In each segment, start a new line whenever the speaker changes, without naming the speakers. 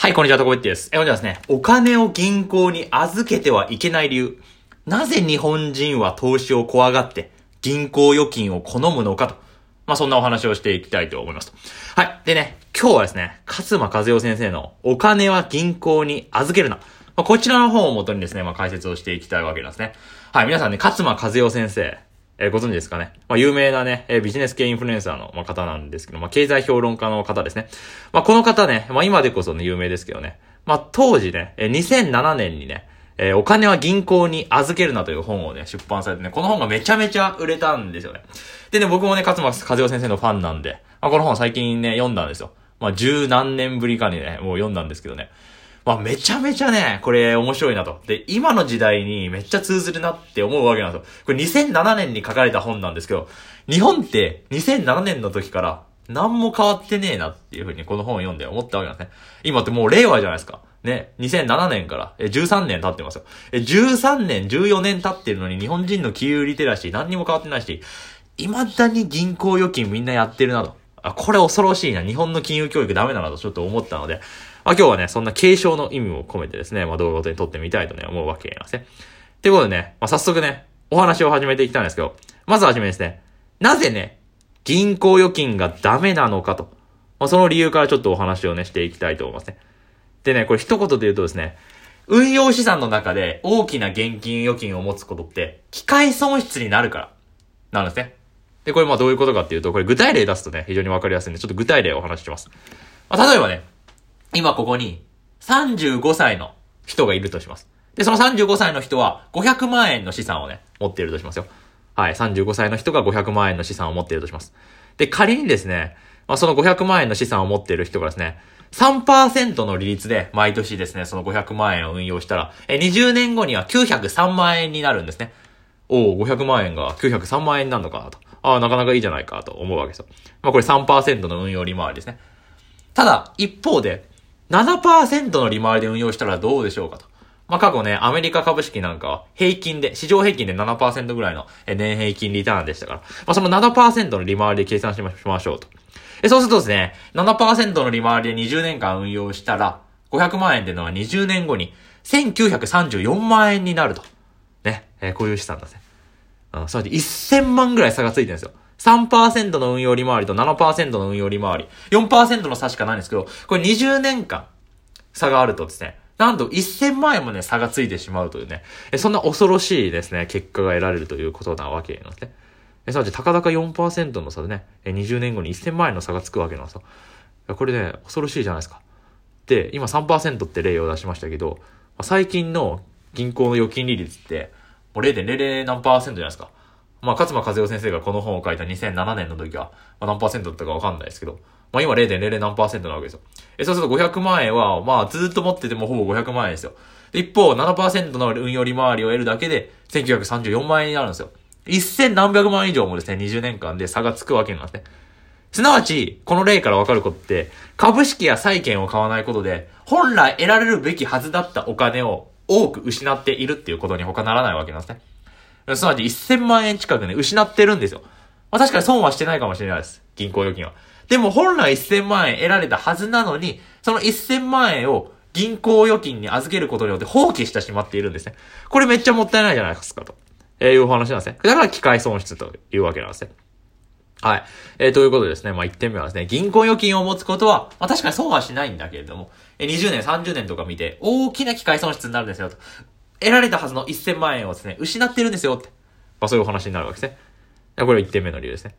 はい、こんにちは、とこべってです。え、本日はですね、お金を銀行に預けてはいけない理由。なぜ日本人は投資を怖がって銀行預金を好むのかと。まあ、そんなお話をしていきたいと思いますと。はい。でね、今日はですね、勝間和代先生のお金は銀行に預けるな。まあ、こちらの本をもとにですね、まあ、解説をしていきたいわけなんですね。はい、皆さんね、勝間和代先生、えー、ご存知ですかね？まあ、有名なね、えー、ビジネス系インフルエンサーの、まあ、方なんですけど、まあ、経済評論家の方ですね。まあ、この方ね、まあ、今でこそね、有名ですけどね。まあ、当時ね、えー、2007年にね、えー、お金は銀行に預けるなという本をね、出版されてね、この本がめちゃめちゃ売れたんですよね。でね、僕もね、勝間和代先生のファンなんで、まあ、この本最近ね、読んだんですよ。まあ、十何年ぶりかにね、もう読んだんですけどね。まあ、めちゃめちゃね、これ面白いなと。で、今の時代にめっちゃ通ずるなって思うわけなんですよ。これ2007年に書かれた本なんですけど、日本って2007年の時から何も変わってねえなっていうふうにこの本を読んで思ったわけなんですね。今ってもう令和じゃないですか。ね、2007年から、え、13年経ってますよ。え、13年、14年経ってるのに日本人の金融リテラシー何にも変わってないし、未だに銀行預金みんなやってるなと。あ、これ恐ろしいな。日本の金融教育ダメだなとちょっと思ったので、まあ、今日はね、そんな継承の意味も込めてですね、まあ、動画ごとに撮ってみたいとね、思うわけなんですね。ということでね、まあ、早速ね、お話を始めていきたいんですけど、まずはじめですね、なぜね、銀行預金がダメなのかと、まあ、その理由からちょっとお話をね、していきたいと思いますね。でね、これ一言で言うとですね、運用資産の中で大きな現金預金を持つことって、機械損失になるから、なんですね。で、これまあどういうことかっていうと、これ具体例出すとね、非常にわかりやすいんで、ちょっと具体例をお話しします。まあ、例えばね、今ここに35歳の人がいるとします。で、その35歳の人は500万円の資産をね、持っているとしますよ。はい、35歳の人が500万円の資産を持っているとします。で、仮にですね、まあ、その500万円の資産を持っている人がですね、3%の利率で毎年ですね、その500万円を運用したら、え、20年後には903万円になるんですね。おお、500万円が903万円になるのかなと。ああ、なかなかいいじゃないかと思うわけですよ。まあこれ3%の運用利回りですね。ただ、一方で、7%の利回りで運用したらどうでしょうかと。まあ、過去ね、アメリカ株式なんかは平均で、市場平均で7%ぐらいの年平均リターンでしたから、まあ、その7%の利回りで計算しましょうと。えそうするとですね、7%の利回りで20年間運用したら、500万円っていうのは20年後に1934万円になると。ね、えー、こういう資産ですね。うん、そうやって1000万ぐらい差がついてるんですよ。3%の運用利回りと7%の運用利回り。4%の差しかないんですけど、これ20年間差があるとですね、なんと1000万円もね、差がついてしまうというね、そんな恐ろしいですね、結果が得られるということなわけなんですね。すなわち、たかだか4%の差でね、20年後に1000万円の差がつくわけなんですよ。これね、恐ろしいじゃないですか。で、今3%って例を出しましたけど、最近の銀行の預金利率って、もう0.00何パーセントじゃないですか。まあ、勝間和代先生がこの本を書いた2007年の時は、まあ、何パーセントだったかわかんないですけど、まあ今0.00何パーセントなわけですよ。え、そうすると500万円は、まあずっと持っててもほぼ500万円ですよ。一方、7%の運用利回りを得るだけで、1934万円になるんですよ。一千何百万以上もですね、20年間で差がつくわけなんですね。すなわち、この例からわかることって、株式や債券を買わないことで、本来得られるべきはずだったお金を多く失っているっていうことに他ならないわけなんですね。すなわち1000万円近くね、失ってるんですよ。まあ確かに損はしてないかもしれないです。銀行預金は。でも本来1000万円得られたはずなのに、その1000万円を銀行預金に預けることによって放棄してしまっているんですね。これめっちゃもったいないじゃないですかと。えー、いう話なんですね。だから機械損失というわけなんですね。はい。えー、ということでですね、まあ、1点目はですね、銀行預金を持つことは、まあ、確かに損はしないんだけれども、えー、20年、30年とか見て、大きな機械損失になるんですよ、と。得られたはずの1000万円をですね、失ってるんですよ、って。まあそういうお話になるわけですね。これは1点目の理由ですね。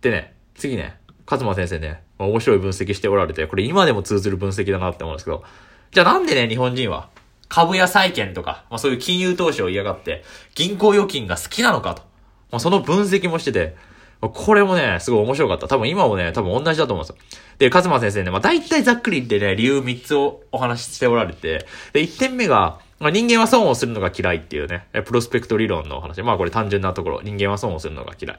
でね、次ね、勝間先生ね、まあ、面白い分析しておられて、これ今でも通ずる分析だなって思うんですけど、じゃあなんでね、日本人は株や債券とか、まあそういう金融投資を嫌がって、銀行預金が好きなのかと。まあその分析もしてて、これもね、すごい面白かった。多分今もね、多分同じだと思うんですよ。で、勝間先生ね、まあ大体ざっくり言ってね、理由3つをお話ししておられて、で、1点目が、まあ、人間は損をするのが嫌いっていうね、プロスペクト理論の話。まあこれ単純なところ、人間は損をするのが嫌い。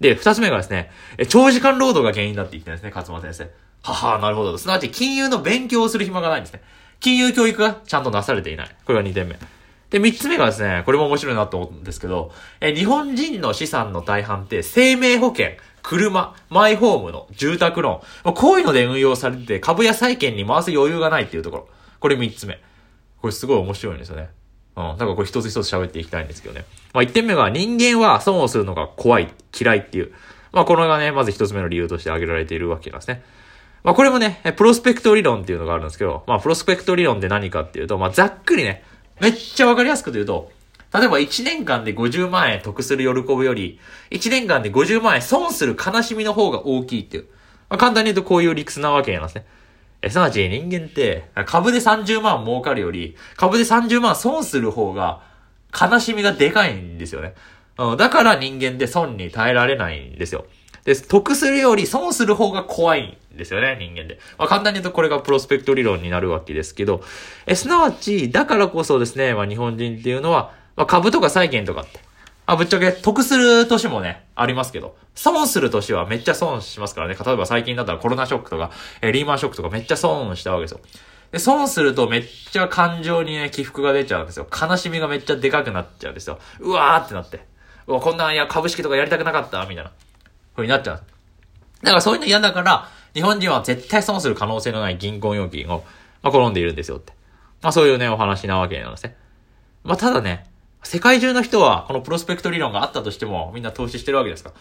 で、二つ目がですね、長時間労働が原因だって言ってるんですね、勝間先生。ははなるほど。すなわち金融の勉強をする暇がないんですね。金融教育がちゃんとなされていない。これが二点目。で、三つ目がですね、これも面白いなと思うんですけど、え、日本人の資産の大半って生命保険、車、マイホームの住宅ローン。こういうので運用されてて、株や債券に回す余裕がないっていうところ。これ三つ目。これすごい面白いんですよね。うん。だからこれ一つ一つ喋っていきたいんですけどね。まあ一点目が人間は損をするのが怖い、嫌いっていう。まあこれがね、まず一つ目の理由として挙げられているわけなんですね。まあこれもね、プロスペクト理論っていうのがあるんですけど、まあプロスペクト理論って何かっていうと、まあざっくりね、めっちゃわかりやすく言うと、例えば1年間で50万円得する喜びより、1年間で50万円損する悲しみの方が大きいっていう。まあ、簡単に言うとこういう理屈なわけなんですね。え、すなわち人間って、株で30万儲かるより、株で30万損する方が、悲しみがでかいんですよね。だから人間って損に耐えられないんですよ。で、得するより損する方が怖いんですよね、人間で。まあ、簡単に言うとこれがプロスペクト理論になるわけですけど、え、すなわち、だからこそですね、まあ、日本人っていうのは、まあ、株とか債券とかって、あ、ぶっちゃけ得する年もね、ありますけど、損する年はめっちゃ損しますからね。例えば最近だったらコロナショックとか、えー、リーマンショックとかめっちゃ損したわけですよ。で、損するとめっちゃ感情にね、起伏が出ちゃうんですよ。悲しみがめっちゃでかくなっちゃうんですよ。うわーってなって。うわ、こんな、いや、株式とかやりたくなかった、みたいな。ふうになっちゃう。だからそういうの嫌だから、日本人は絶対損する可能性のない銀行預金を、まあ、転んでいるんですよって。まあそういうね、お話なわけなんですね。まあただね、世界中の人は、このプロスペクト理論があったとしても、みんな投資してるわけですか？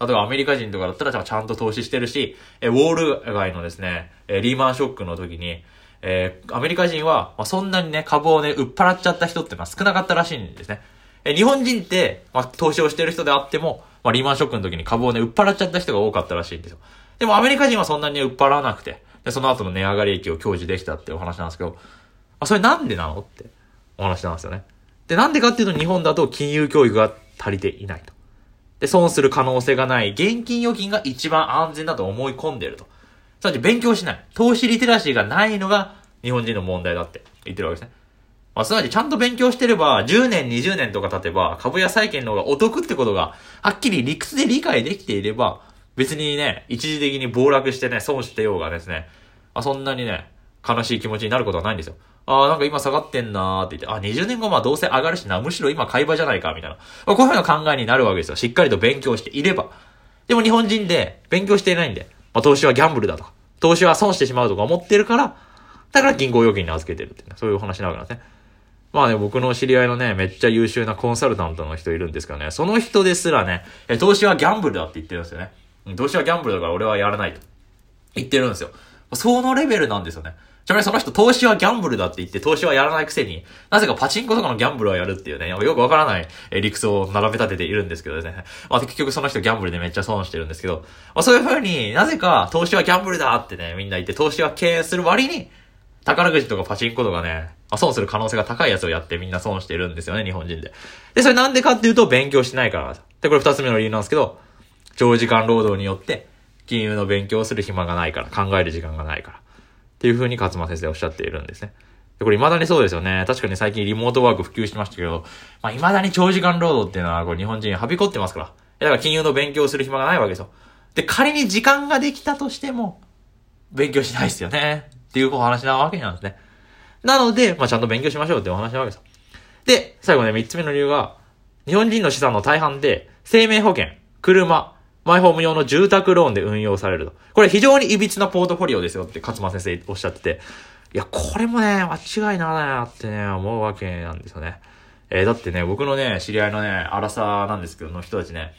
例えばアメリカ人とかだったらちゃんと投資してるし、え、ウォール街のですね、え、リーマンショックの時に、えー、アメリカ人は、まあ、そんなにね、株をね、売っ払っちゃった人ってのは少なかったらしいんですね。え、日本人って、まあ、投資をしてる人であっても、まあ、リーマンショックの時に株をね、売っ払っちゃった人が多かったらしいんですよ。でもアメリカ人はそんなに売っ払わなくて、で、その後の値上がり益を享受できたってお話なんですけど、あ、それなんでなの？ってお話なんですよね。で、なんでかっていうと日本だと金融教育が足りていないと。で、損する可能性がない現金預金が一番安全だと思い込んでると。つまり勉強しない。投資リテラシーがないのが日本人の問題だって言ってるわけですね。まあ、すなわちちゃんと勉強してれば、10年、20年とか経てば、株や債券の方がお得ってことが、はっきり理屈で理解できていれば、別にね、一時的に暴落してね、損してようがですね、あそんなにね、悲しい気持ちになることはないんですよ。ああ、なんか今下がってんなーって言って、あ、20年後まあどうせ上がるしな、むしろ今買い場じゃないか、みたいな。まあ、こういうふうな考えになるわけですよ。しっかりと勉強していれば。でも日本人で勉強していないんで、まあ投資はギャンブルだとか、投資は損してしまうとか思ってるから、だから銀行預金に預けてるって、ね、そういう話なわけなんですね。まあね、僕の知り合いのね、めっちゃ優秀なコンサルタントの人いるんですけどね、その人ですらね、投資はギャンブルだって言ってるんですよね。投資はギャンブルだから俺はやらないと。言ってるんですよ。そのレベルなんですよね。ちなみにその人投資はギャンブルだって言って投資はやらないくせに、なぜかパチンコとかのギャンブルをやるっていうね、よくわからない理屈を並べ立てているんですけどね。まあ結局その人ギャンブルでめっちゃ損してるんですけど、まあそういう風になぜか投資はギャンブルだってね、みんな言って投資は経営する割に、宝くじとかパチンコとかね、まあ、損する可能性が高いやつをやってみんな損してるんですよね、日本人で。で、それなんでかっていうと勉強しないからで、これ二つ目の理由なんですけど、長時間労働によって、金融の勉強をする暇がないから、考える時間がないから。っていう風に勝間先生おっしゃっているんですね。で、これ未だにそうですよね。確かに最近リモートワーク普及しましたけど、まあ未だに長時間労働っていうのはこれ日本人はびこってますから。だから金融の勉強する暇がないわけですよ。で、仮に時間ができたとしても、勉強しないですよね。っていうお話なわけなんですね。なので、まあちゃんと勉強しましょうってお話なわけですよ。で、最後ね、三つ目の理由が、日本人の資産の大半で、生命保険、車、マイホーム用の住宅ローンで運用されると。これ非常に歪なポートフォリオですよって勝間先生おっしゃってて。いや、これもね、間違いならないなってね、思うわけなんですよね。えー、だってね、僕のね、知り合いのね、荒さなんですけど、の人たちね、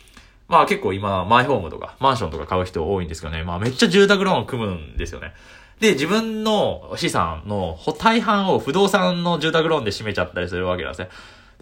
まあ結構今、マイホームとか、マンションとか買う人多いんですけどね、まあめっちゃ住宅ローンを組むんですよね。で、自分の資産の大半を不動産の住宅ローンで占めちゃったりするわけなんですね。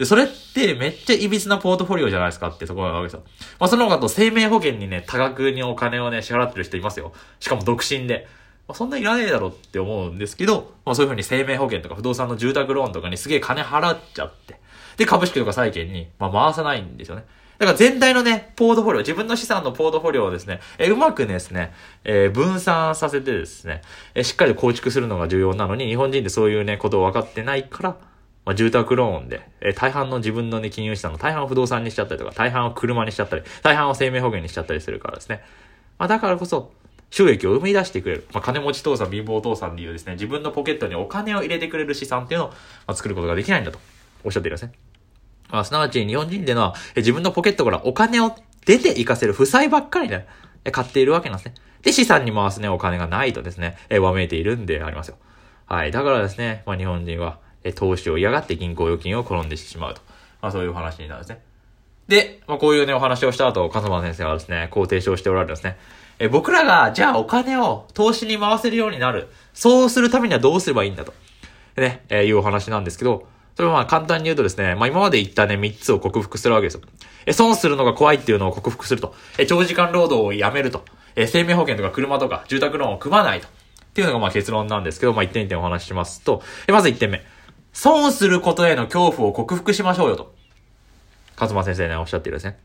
で、それってめっちゃ歪なポートフォリオじゃないですかってところなわけですよ。まあ、その他と生命保険にね、多額にお金をね、支払ってる人いますよ。しかも独身で。まあ、そんないらねえだろって思うんですけど、まあ、そういうふうに生命保険とか不動産の住宅ローンとかにすげえ金払っちゃって、で、株式とか債券に、まあ、回さないんですよね。だから全体のね、ポートフォリオ、自分の資産のポートフォリオをですね、えうまくねですね、えー、分散させてですね、えしっかり構築するのが重要なのに、日本人ってそういうね、ことを分かってないから、まあ、住宅ローンで、えー、大半の自分のね、金融資産の大半を不動産にしちゃったりとか、大半を車にしちゃったり、大半を生命保険にしちゃったりするからですね。まあ、だからこそ、収益を生み出してくれる。まあ、金持ち父さん、貧乏父さんでいうですね、自分のポケットにお金を入れてくれる資産っていうのを、まあ、作ることができないんだと、おっしゃっているんですね。まあ、すなわち日本人っていうのは、自分のポケットからお金を出ていかせる負債ばっかりね、え買っているわけなんですね。で、資産に回すね、お金がないとですね、えわめいているんでありますよ。はい。だからですね、まあ日本人は、え投資を嫌がって銀行預金を転んでしまうと。まあそういう話になるんですね。で、まあこういうね、お話をした後、勝間先生はですね、こう提唱しておられるんですね。え僕らが、じゃあお金を投資に回せるようになる。そうするためにはどうすればいいんだと。ね、えー、いうお話なんですけど、それはまあ簡単に言うとですね、まあ今まで言ったね、3つを克服するわけですよ。え、損するのが怖いっていうのを克服すると。え、長時間労働をやめると。え、生命保険とか車とか住宅ローンを組まないと。っていうのがまあ結論なんですけど、まあ1点1点お話ししますと、え、まず1点目。損することへの恐怖を克服しましょうよと。勝間先生ね、おっしゃっているですね。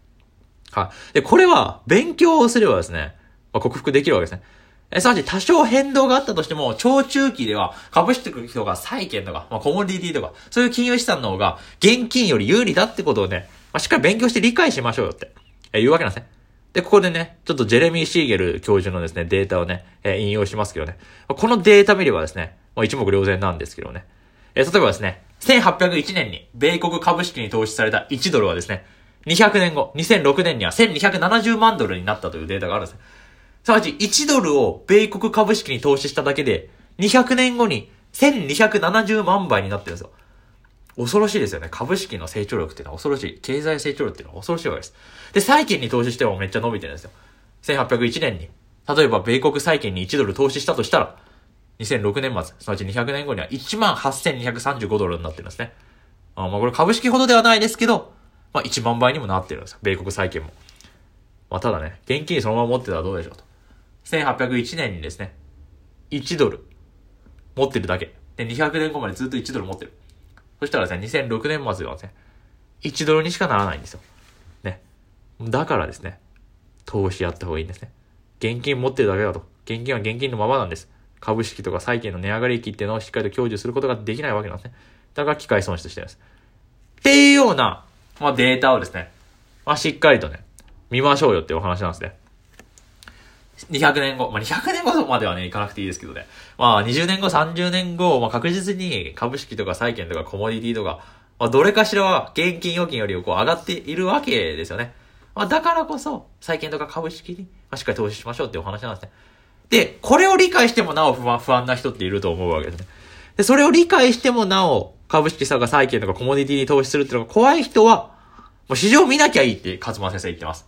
はい。で、これは、勉強をすればですね、まあ、克服できるわけですね。え、すなわち多少変動があったとしても、超中期では株式とか債券とか、まあ、コモディティとか、そういう金融資産の方が現金より有利だってことをね、まあ、しっかり勉強して理解しましょうよって、え言うわけなんですね。で、ここでね、ちょっとジェレミー・シーゲル教授のですね、データをね、え引用しますけどね。このデータ見ればですね、まあ、一目瞭然なんですけどね。え例えばですね、1801年に米国株式に投資された1ドルはですね、200年後、2006年には1270万ドルになったというデータがあるんです。さわち1ドルを米国株式に投資しただけで、200年後に1270万倍になってるんですよ。恐ろしいですよね。株式の成長力っていうのは恐ろしい。経済成長力っていうのは恐ろしいわけです。で、債券に投資してもめっちゃ伸びてるんですよ。1801年に、例えば米国債券に1ドル投資したとしたら、2006年末、すなわち200年後には18,235ドルになってるんですね。あまあこれ株式ほどではないですけど、まあ、1万倍にもなってるんですよ。米国債券も。まあ、ただね、現金そのまま持ってたらどうでしょうと。1801年にですね、1ドル持ってるだけ。で、200年後までずっと1ドル持ってる。そしたらですね、2006年末はですね、1ドルにしかならないんですよ。ね。だからですね、投資やった方がいいんですね。現金持ってるだけだと。現金は現金のままなんです。株式とか債券の値上がり益っていうのをしっかりと享受することができないわけなんですね。だから機械損失してるんです。っていうようなまあ、データをですね、まあ、しっかりとね、見ましょうよってお話なんですね。200年後、まあ、200年後まではね、いかなくていいですけどね。まあ、20年後、30年後、まあ、確実に株式とか債券とかコモディティとか、まあ、どれかしらは現金預金よりこう上がっているわけですよね。まあ、だからこそ、債券とか株式に、まあ、しっかり投資しましょうっていうお話なんですね。で、これを理解してもなお不安、不安な人っていると思うわけですね。で、それを理解してもなお、株式とか債券とかコモディティに投資するっていうのが怖い人は、もう市場見なきゃいいって勝間先生言ってます。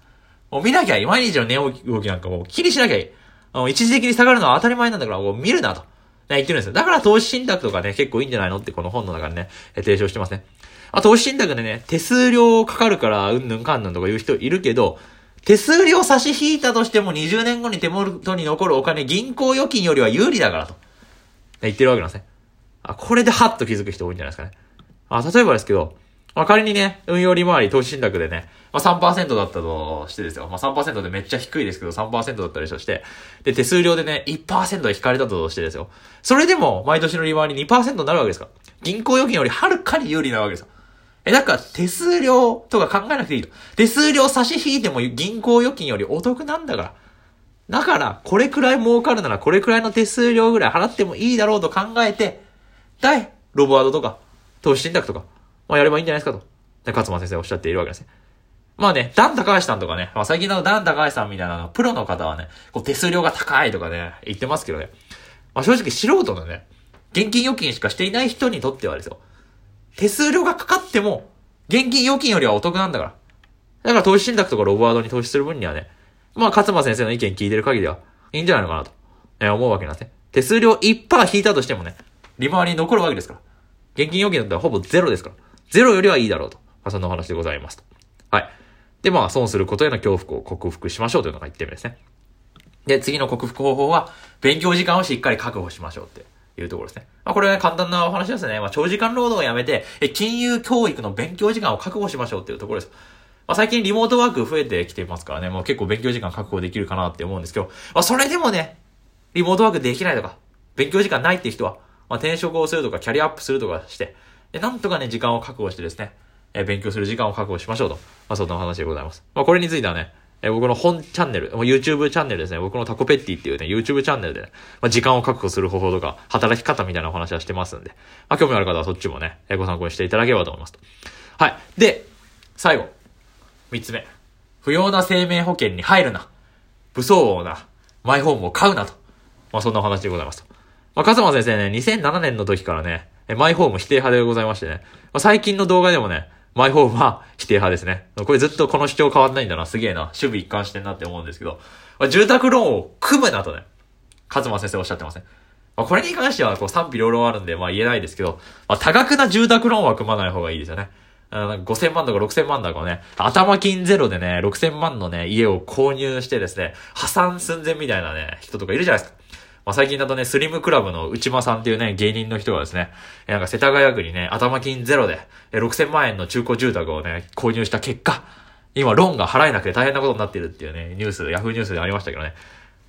もう見なきゃいい。毎日の値動きなんかもう気にしなきゃいい。あの一時的に下がるのは当たり前なんだから、もう見るなと。ね、言ってるんですよ。だから投資信託とかね、結構いいんじゃないのってこの本の中でね、提唱してますね。あ、投資信託でね、手数料かかるから、うんぬんかんぬんとか言う人いるけど、手数料差し引いたとしても20年後に手元に残るお金、銀行預金よりは有利だからと。言ってるわけなんですね。あ、これでハッと気づく人多いんじゃないですかね。あ、例えばですけど、まあ、仮にね、運用利回り投資信託でね、まあ、3%だったとしてですよ。まあ、3%でめっちゃ低いですけど、3%だったりとして、で、手数料でね、1%で引かれたとしてですよ。それでも、毎年の利回り2%になるわけですか銀行預金よりはるかに有利なわけですよ。え、だから手数料とか考えなくていいと。手数料差し引いても銀行預金よりお得なんだから。だから、これくらい儲かるならこれくらいの手数料ぐらい払ってもいいだろうと考えて、対、ロボワードとか、投資信託とか、まあやればいいんじゃないですかと。で、勝間先生おっしゃっているわけですね。まあね、ダン高橋さんとかね、まあ最近のダン高橋さんみたいなの、プロの方はね、こう手数料が高いとかね、言ってますけどね。まあ正直素人のね、現金預金しかしていない人にとってはですよ。手数料がかかっても、現金預金よりはお得なんだから。だから投資信託とかロボワードに投資する分にはね、まあ勝間先生の意見聞いてる限りは、いいんじゃないのかなと、ね、思うわけなんですね。手数料1%引いたとしてもね、利回りに残るわけですから。現金預金だったらほぼゼロですから。ゼロよりはいいだろうと。まあ、そんなお話でございますと。はい。で、まあ、損することへの恐怖を克服しましょうというのが1点目ですね。で、次の克服方法は、勉強時間をしっかり確保しましょうっていうところですね。まあ、これはね簡単なお話ですね。まあ、長時間労働をやめて、金融教育の勉強時間を確保しましょうっていうところです。まあ、最近リモートワーク増えてきてますからね、もう結構勉強時間確保できるかなって思うんですけど、まあ、それでもね、リモートワークできないとか、勉強時間ないって人は、まあ、転職をするとか、キャリアアップするとかして、で、なんとかね、時間を確保してですね、え、勉強する時間を確保しましょうと。まあ、そんなお話でございます。まあ、これについてはね、え、僕の本チャンネル、YouTube チャンネルですね。僕のタコペッティっていうね、YouTube チャンネルでね、まあ、時間を確保する方法とか、働き方みたいなお話はしてますんで、まあ、興味ある方はそっちもね、え、ご参考にしていただければと思いますと。はい。で、最後。三つ目。不要な生命保険に入るな。不相応なマイホームを買うなと。まあ、そんなお話でございますと。まあ、勝間先生ね、2007年の時からね、マイホーム否定派でございましてね、まあ、最近の動画でもね、マイホームは否定派ですね。これずっとこの主張変わんないんだな。すげえな。守備一貫してんなって思うんですけど、まあ、住宅ローンを組むなとね、勝間先生おっしゃってますね。まあ、これに関してはこう賛否両論あるんで、まあ言えないですけど、まあ多額な住宅ローンは組まない方がいいですよね。5000万とか6000万とかね、頭金ゼロでね、6000万のね、家を購入してですね、破産寸前みたいなね、人とかいるじゃないですか。まあ、最近だとね、スリムクラブの内間さんっていうね、芸人の人がですね、なんか世田谷区にね、頭金ゼロで、6000万円の中古住宅をね、購入した結果、今ローンが払えなくて大変なことになってるっていうね、ニュース、ヤフーニュースでありましたけどね。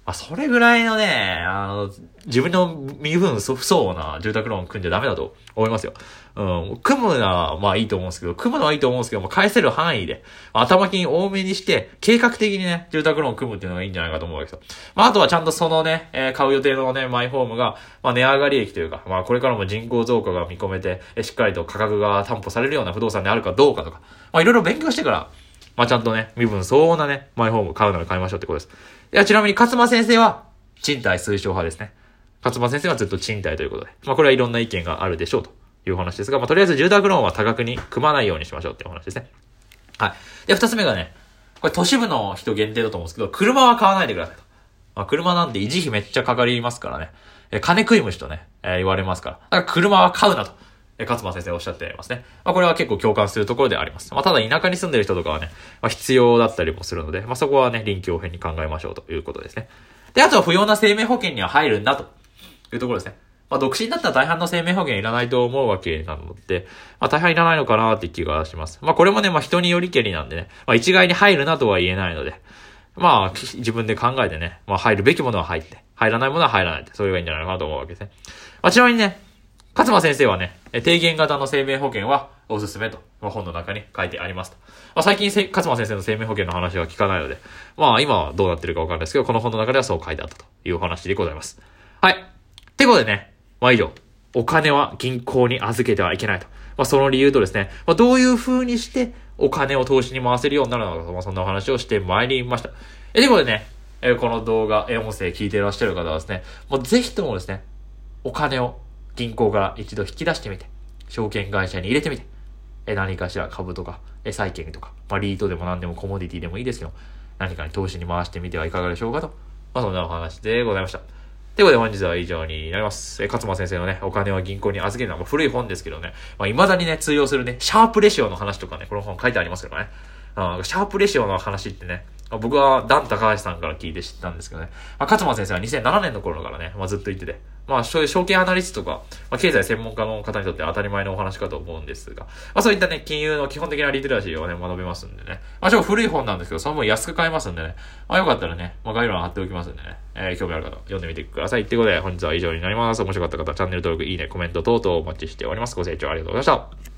まあ、それぐらいのね、あの、自分の身分不相応な住宅ローン組んじゃダメだと思いますよ。うん。組むのは、まあいいと思うんですけど、組むのはいいと思うんですけども、返せる範囲で、頭金多めにして、計画的にね、住宅ローン組むっていうのがいいんじゃないかと思うわけですよ。まああとはちゃんとそのね、えー、買う予定のね、マイホームが、まあ値上がり益というか、まあこれからも人口増加が見込めて、しっかりと価格が担保されるような不動産であるかどうかとか、まあいろいろ勉強してから、まあちゃんとね、身分相応なね、マイホーム買うなら買いましょうってことです。いや、ちなみに勝間先生は、賃貸推奨派ですね。勝間先生はずっと賃貸ということで。まあこれはいろんな意見があるでしょうという話ですが、まあとりあえず住宅ローンは多額に組まないようにしましょうっていう話ですね。はい。で、二つ目がね、これ都市部の人限定だと思うんですけど、車は買わないでくださいと。まあ車なんで維持費めっちゃかかりますからね。え、金食い虫とね、えー、言われますから。だから車は買うなと。え、勝間先生おっしゃってますね。まあ、これは結構共感するところであります。まあ、ただ田舎に住んでる人とかはね、まあ、必要だったりもするので、まあ、そこはね、臨機応変に考えましょうということですね。で、あとは不要な生命保険には入るんだというところですね。まあ、独身だったら大半の生命保険いらないと思うわけなので、まあ、大半いらないのかなって気がします。まあ、これもね、まあ、人によりけりなんでね、まあ、一概に入るなとは言えないので、まあ、自分で考えてね、まあ、入るべきものは入って、入らないものは入らないって、それがいいんじゃないかなと思うわけですね。まあ、ちなみにね、勝間先生はね、低減型の生命保険はおすすめと、まあ、本の中に書いてありますと。まあ、最近勝間先生の生命保険の話は聞かないので、まあ今はどうなってるかわかんないですけど、この本の中ではそう書いてあったというお話でございます。はい。ってことでね、まあ以上、お金は銀行に預けてはいけないと。まあその理由とですね、まあどういう風にしてお金を投資に回せるようになるのか、まあそんなお話をしてまいりました。え、ということでね、えこの動画、え音声聞いていらっしゃる方はですね、もうぜひともですね、お金を銀行から一度引き出してみて、証券会社に入れてみて、え何かしら株とか、え債券とか、まあ、リートでも何でもコモディティでもいいですけど、何かに投資に回してみてはいかがでしょうかと。まあ、そんなお話でございました。ということで本日は以上になります。え、勝間先生のね、お金は銀行に預けるのは古い本ですけどね、まあ、未だにね、通用するね、シャープレシオの話とかね、この本書いてありますけどね。あシャープレシオの話ってね、僕はダン高橋さんから聞いて知ったんですけどね。まあ、勝間先生は2007年の頃からね、まあ、ずっと言ってて、まあ、そういう証券アナリストとか、まあ、経済専門家の方にとって当たり前のお話かと思うんですが、まあ、そういったね、金融の基本的なリテラシーをね、学べますんでね。まあ、ちょっと古い本なんですけど、その分安く買えますんでね。まあ、よかったらね、まあ、概要欄貼っておきますんでね。えー、興味ある方、読んでみてください。ってことで、本日は以上になります。面白かった方、チャンネル登録、いいね、コメント等々お待ちしております。ご清聴ありがとうございました。